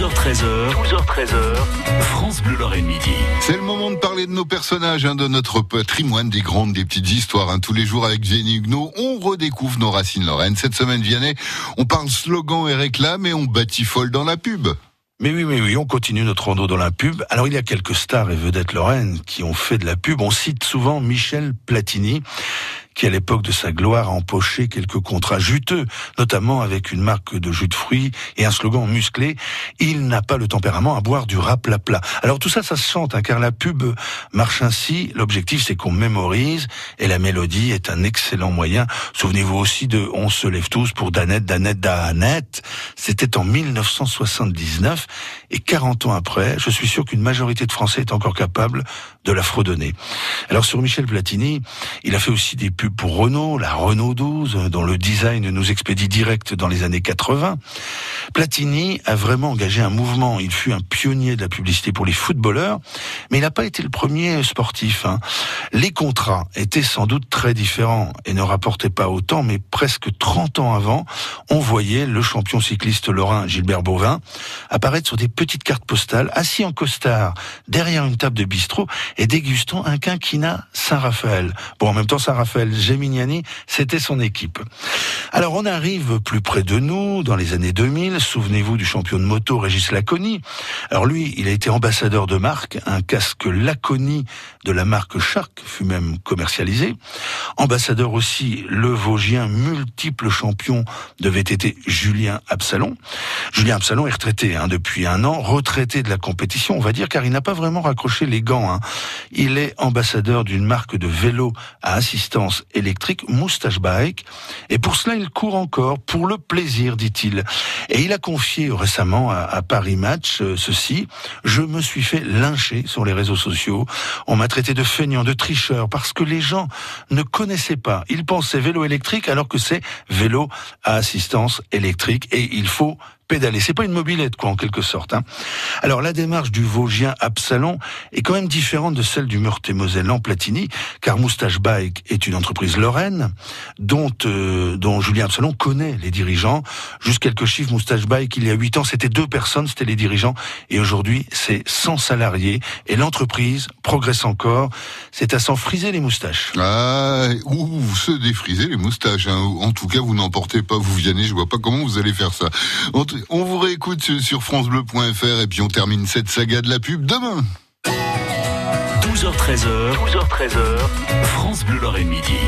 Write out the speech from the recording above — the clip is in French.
12h13h, 12h13h, France Bleu Lorraine Midi. C'est le moment de parler de nos personnages, hein, de notre patrimoine, des grandes, des petites histoires. Hein. Tous les jours avec Vianney Huguenot, on redécouvre nos racines lorraines. Cette semaine, Vianney, on parle slogan et réclame et on batifole dans la pub. Mais oui, mais oui, on continue notre rando dans la pub. Alors il y a quelques stars et vedettes lorraines qui ont fait de la pub. On cite souvent Michel Platini qui à l'époque de sa gloire a empoché quelques contrats juteux, notamment avec une marque de jus de fruits et un slogan musclé, il n'a pas le tempérament à boire du rap plat plat. Alors tout ça, ça se chante, hein, car la pub marche ainsi. L'objectif, c'est qu'on mémorise, et la mélodie est un excellent moyen. Souvenez-vous aussi de On se lève tous pour Danette, Danette, Danette. C'était en 1979, et 40 ans après, je suis sûr qu'une majorité de Français est encore capable de la fredonner. Alors sur Michel Platini, il a fait aussi des pubs pour Renault, la Renault 12, dont le design nous expédie direct dans les années 80. Platini a vraiment engagé un mouvement. Il fut un pionnier de la publicité pour les footballeurs, mais il n'a pas été le premier sportif. Hein. Les contrats étaient sans doute très différents et ne rapportaient pas autant, mais presque 30 ans avant, on voyait le champion cycliste lorrain Gilbert Bovin apparaître sur des petites cartes postales, assis en costard, derrière une table de bistrot et dégustant un quinquina Saint-Raphaël. Bon, en même temps, Saint-Raphaël, Geminiani, c'était son équipe. Alors, on arrive plus près de nous, dans les années 2000. Souvenez-vous du champion de moto Régis Laconi. Alors lui, il a été ambassadeur de marque. Un casque Laconi de la marque Shark fut même commercialisé. Ambassadeur aussi le Vosgien multiple champion de VTT Julien Absalon. Julien Absalon est retraité hein, depuis un an, retraité de la compétition, on va dire, car il n'a pas vraiment raccroché les gants. Hein. Il est ambassadeur d'une marque de vélo à assistance électrique, Moustache Bike, et pour cela il court encore, pour le plaisir, dit-il. Et il a confié récemment à, Paris Match euh, ceci, je me suis fait lyncher sur les réseaux sociaux, on m'a traité de feignant, de tricheur, parce que les gens ne connaissaient pas. Ils pensaient vélo électrique alors que c'est vélo à assistance électrique faut pédaler. C'est pas une mobilette, quoi, en quelque sorte. Hein. Alors, la démarche du Vosgien Absalon est quand même différente de celle du Meurthe-et-Mosellan Platini, car Moustache Bike est une entreprise lorraine dont, euh, dont Julien Absalon connaît les dirigeants. Juste quelques chiffres, Moustache Bike, il y a huit ans, c'était deux personnes, c'était les dirigeants, et aujourd'hui, c'est 100 salariés, et l'entreprise progresse encore. C'est à s'en friser les moustaches. Ah, ou se défriser les moustaches. Hein. En tout cas, vous n'emportez pas, vous Vianney, je vois pas comment vous allez faire ça. On vous réécoute sur francebleu.fr et puis on termine cette saga de la pub demain. 12h13h, 12h13h, France Bleu Lorraine Midi.